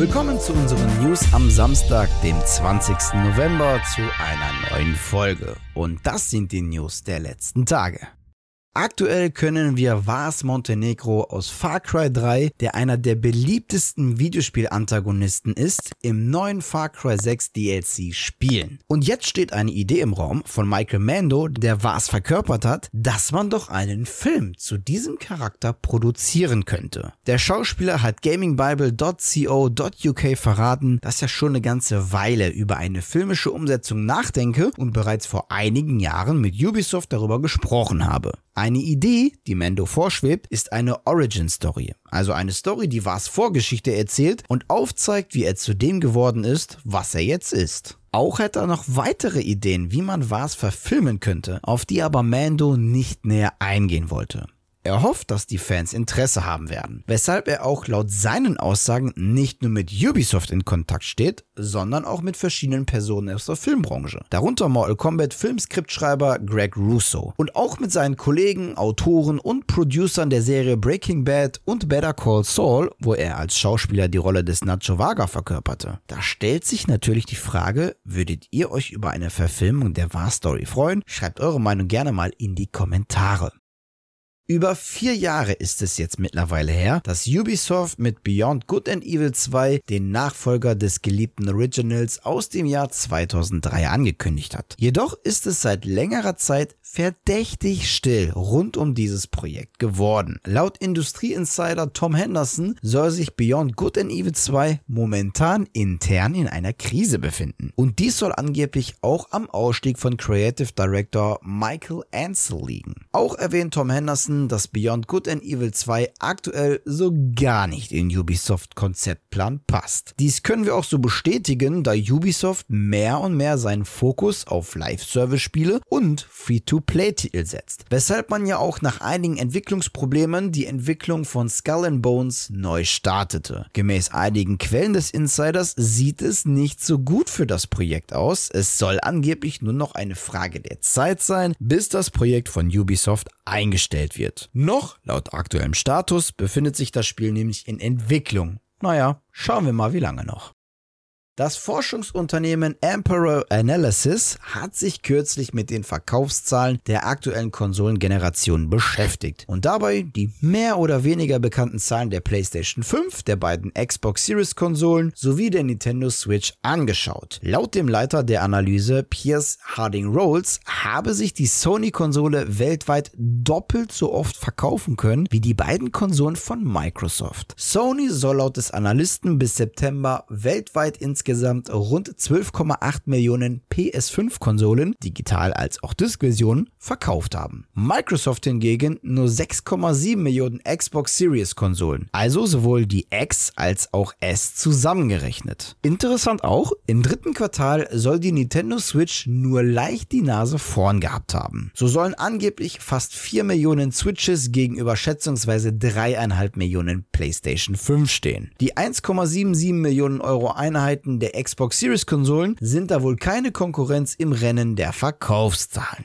Willkommen zu unseren News am Samstag, dem 20. November, zu einer neuen Folge. Und das sind die News der letzten Tage. Aktuell können wir Vars Montenegro aus Far Cry 3, der einer der beliebtesten Videospiel-Antagonisten ist, im neuen Far Cry 6 DLC spielen. Und jetzt steht eine Idee im Raum von Michael Mando, der Vars verkörpert hat, dass man doch einen Film zu diesem Charakter produzieren könnte. Der Schauspieler hat gamingbible.co.uk verraten, dass er schon eine ganze Weile über eine filmische Umsetzung nachdenke und bereits vor einigen Jahren mit Ubisoft darüber gesprochen habe. Eine Idee, die Mando vorschwebt, ist eine Origin Story. Also eine Story, die Vars Vorgeschichte erzählt und aufzeigt, wie er zu dem geworden ist, was er jetzt ist. Auch hat er noch weitere Ideen, wie man Vars verfilmen könnte, auf die aber Mando nicht näher eingehen wollte. Er hofft, dass die Fans Interesse haben werden, weshalb er auch laut seinen Aussagen nicht nur mit Ubisoft in Kontakt steht, sondern auch mit verschiedenen Personen aus der Filmbranche. Darunter Mortal Kombat Filmskriptschreiber Greg Russo und auch mit seinen Kollegen, Autoren und Producern der Serie Breaking Bad und Better Call Saul, wo er als Schauspieler die Rolle des Nacho Vaga verkörperte. Da stellt sich natürlich die Frage, würdet ihr euch über eine Verfilmung der War-Story freuen? Schreibt eure Meinung gerne mal in die Kommentare. Über vier Jahre ist es jetzt mittlerweile her, dass Ubisoft mit Beyond Good and Evil 2 den Nachfolger des geliebten Originals aus dem Jahr 2003 angekündigt hat. Jedoch ist es seit längerer Zeit verdächtig still rund um dieses Projekt geworden. Laut Industrieinsider Tom Henderson soll sich Beyond Good and Evil 2 momentan intern in einer Krise befinden. Und dies soll angeblich auch am Ausstieg von Creative Director Michael Ansel liegen. Auch erwähnt Tom Henderson, dass Beyond Good and Evil 2 aktuell so gar nicht in Ubisoft Konzeptplan passt. Dies können wir auch so bestätigen, da Ubisoft mehr und mehr seinen Fokus auf Live-Service-Spiele und Free-to-Play-Titel setzt, weshalb man ja auch nach einigen Entwicklungsproblemen die Entwicklung von Skull and Bones neu startete. Gemäß einigen Quellen des Insiders sieht es nicht so gut für das Projekt aus. Es soll angeblich nur noch eine Frage der Zeit sein, bis das Projekt von Ubisoft eingestellt wird wird. Noch, laut aktuellem Status, befindet sich das Spiel nämlich in Entwicklung. Naja, schauen wir mal, wie lange noch. Das Forschungsunternehmen Emperor Analysis hat sich kürzlich mit den Verkaufszahlen der aktuellen Konsolengeneration beschäftigt und dabei die mehr oder weniger bekannten Zahlen der PlayStation 5, der beiden Xbox Series Konsolen sowie der Nintendo Switch angeschaut. Laut dem Leiter der Analyse Piers Harding Rolls habe sich die Sony Konsole weltweit doppelt so oft verkaufen können wie die beiden Konsolen von Microsoft. Sony soll laut des Analysten bis September weltweit insgesamt insgesamt rund 12,8 Millionen PS5-Konsolen, digital als auch Disk-Versionen, verkauft haben. Microsoft hingegen nur 6,7 Millionen Xbox Series-Konsolen, also sowohl die X als auch S zusammengerechnet. Interessant auch, im dritten Quartal soll die Nintendo Switch nur leicht die Nase vorn gehabt haben. So sollen angeblich fast 4 Millionen Switches gegenüber schätzungsweise 3,5 Millionen PlayStation 5 stehen. Die 1,77 Millionen Euro Einheiten der Xbox Series Konsolen sind da wohl keine Konkurrenz im Rennen der Verkaufszahlen.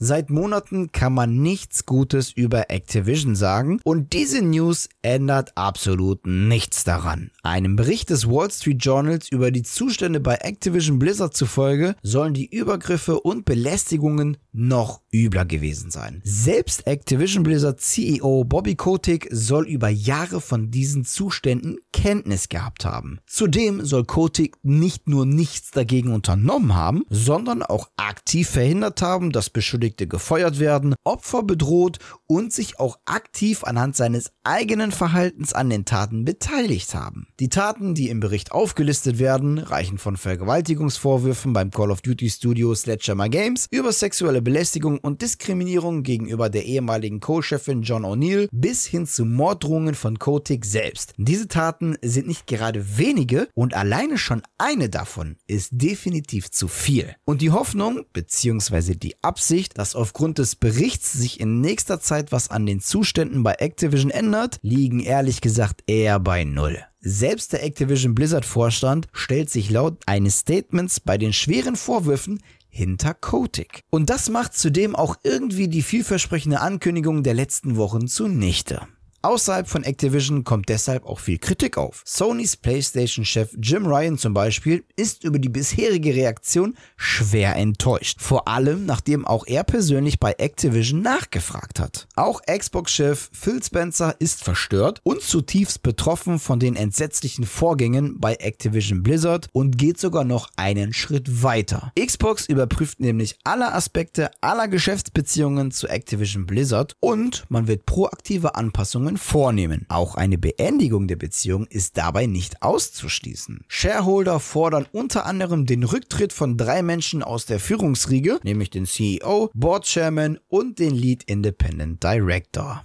Seit Monaten kann man nichts Gutes über Activision sagen und diese News ändert absolut nichts daran. Einem Bericht des Wall Street Journals über die Zustände bei Activision Blizzard zufolge sollen die Übergriffe und Belästigungen noch übler gewesen sein. Selbst Activision Blizzard CEO Bobby Kotick soll über Jahre von diesen Zuständen Kenntnis gehabt haben. Zudem soll Kotick nicht nur nichts dagegen unternommen haben, sondern auch aktiv verhindert haben, dass Beschuldigte gefeuert werden, Opfer bedroht und sich auch aktiv anhand seines eigenen Verhaltens an den Taten beteiligt haben. Die Taten, die im Bericht aufgelistet werden, reichen von Vergewaltigungsvorwürfen beim Call of Duty Studio Sledgehammer Games über sexuelle Belästigung und Diskriminierung gegenüber der ehemaligen Co-Chefin John O'Neill bis hin zu Morddrohungen von Kotick selbst. Diese Taten sind nicht gerade wenige und alleine schon eine davon ist definitiv zu viel. Und die Hoffnung bzw. die Absicht, dass aufgrund des Berichts sich in nächster Zeit was an den Zuständen bei Activision ändert, liegen ehrlich gesagt eher bei Null. Selbst der Activision Blizzard Vorstand stellt sich laut eines Statements bei den schweren Vorwürfen hinter Kotick. Und das macht zudem auch irgendwie die vielversprechende Ankündigung der letzten Wochen zunichte. Außerhalb von Activision kommt deshalb auch viel Kritik auf. Sonys PlayStation-Chef Jim Ryan zum Beispiel ist über die bisherige Reaktion schwer enttäuscht. Vor allem, nachdem auch er persönlich bei Activision nachgefragt hat. Auch Xbox-Chef Phil Spencer ist verstört und zutiefst betroffen von den entsetzlichen Vorgängen bei Activision Blizzard und geht sogar noch einen Schritt weiter. Xbox überprüft nämlich alle Aspekte aller Geschäftsbeziehungen zu Activision Blizzard und man wird proaktive Anpassungen Veränderungen vornehmen. Auch eine Beendigung der Beziehung ist dabei nicht auszuschließen. Shareholder fordern unter anderem den Rücktritt von drei Menschen aus der Führungsriege, nämlich den CEO, Board Chairman und den Lead Independent Director.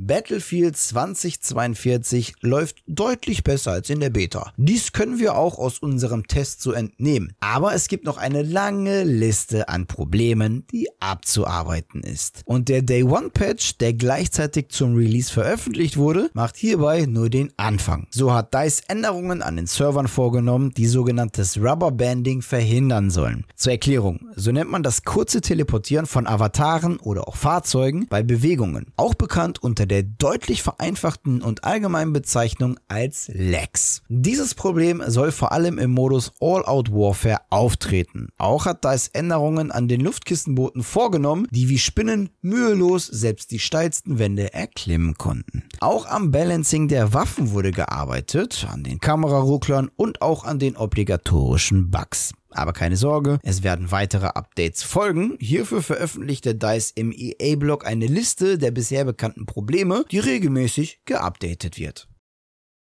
Battlefield 2042 läuft deutlich besser als in der Beta. Dies können wir auch aus unserem Test so entnehmen. Aber es gibt noch eine lange Liste an Problemen, die abzuarbeiten ist. Und der Day One Patch, der gleichzeitig zum Release veröffentlicht wurde, macht hierbei nur den Anfang. So hat DICE Änderungen an den Servern vorgenommen, die sogenanntes Rubber Banding verhindern sollen. Zur Erklärung, so nennt man das kurze Teleportieren von Avataren oder auch Fahrzeugen bei Bewegungen, auch bekannt unter der deutlich vereinfachten und allgemeinen Bezeichnung als Lags. Dieses Problem soll vor allem im Modus All-Out Warfare auftreten. Auch hat DICE Änderungen an den Luftkistenbooten vorgenommen, die wie Spinnen mühelos selbst die steilsten Wände erklimmen konnten. Auch am Balancing der Waffen wurde gearbeitet, an den Kamerarucklern und auch an den obligatorischen Bugs. Aber keine Sorge, es werden weitere Updates folgen. Hierfür veröffentlichte DICE im EA-Blog eine Liste der bisher bekannten Probleme, die regelmäßig geupdatet wird.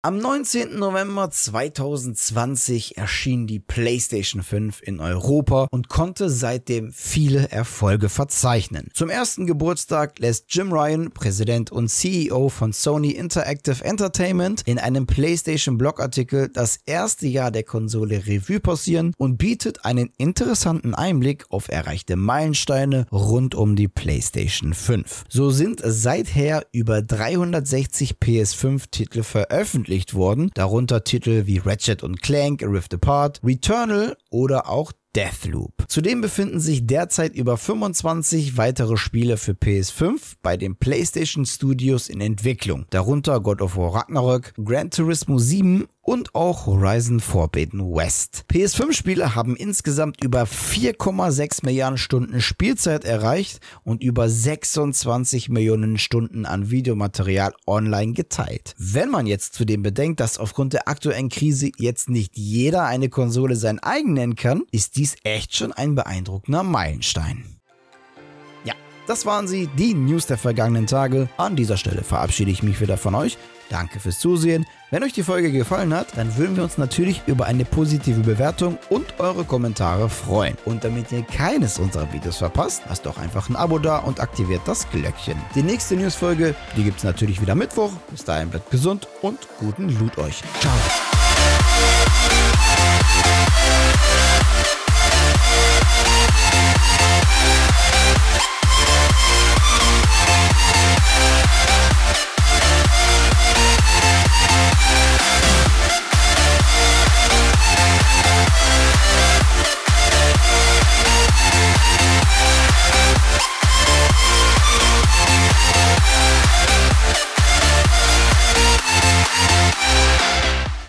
Am 19. November 2020 erschien die PlayStation 5 in Europa und konnte seitdem viele Erfolge verzeichnen. Zum ersten Geburtstag lässt Jim Ryan, Präsident und CEO von Sony Interactive Entertainment, in einem PlayStation Blogartikel das erste Jahr der Konsole Revue passieren und bietet einen interessanten Einblick auf erreichte Meilensteine rund um die PlayStation 5. So sind seither über 360 PS5-Titel veröffentlicht veröffentlicht worden, darunter Titel wie Ratchet Clank, A Rift Apart, Returnal oder auch Deathloop. Zudem befinden sich derzeit über 25 weitere Spiele für PS5 bei den PlayStation Studios in Entwicklung, darunter God of War Ragnarök, Gran Turismo 7 und auch Horizon Forbidden West. PS5-Spiele haben insgesamt über 4,6 Milliarden Stunden Spielzeit erreicht und über 26 Millionen Stunden an Videomaterial online geteilt. Wenn man jetzt zudem bedenkt, dass aufgrund der aktuellen Krise jetzt nicht jeder eine Konsole sein eigen nennen kann, ist dies echt schon ein beeindruckender Meilenstein. Das waren sie, die News der vergangenen Tage. An dieser Stelle verabschiede ich mich wieder von euch. Danke fürs Zusehen. Wenn euch die Folge gefallen hat, dann würden wir uns natürlich über eine positive Bewertung und eure Kommentare freuen. Und damit ihr keines unserer Videos verpasst, lasst doch einfach ein Abo da und aktiviert das Glöckchen. Die nächste Newsfolge, die gibt es natürlich wieder Mittwoch. Bis dahin bleibt gesund und guten Loot euch. Ciao.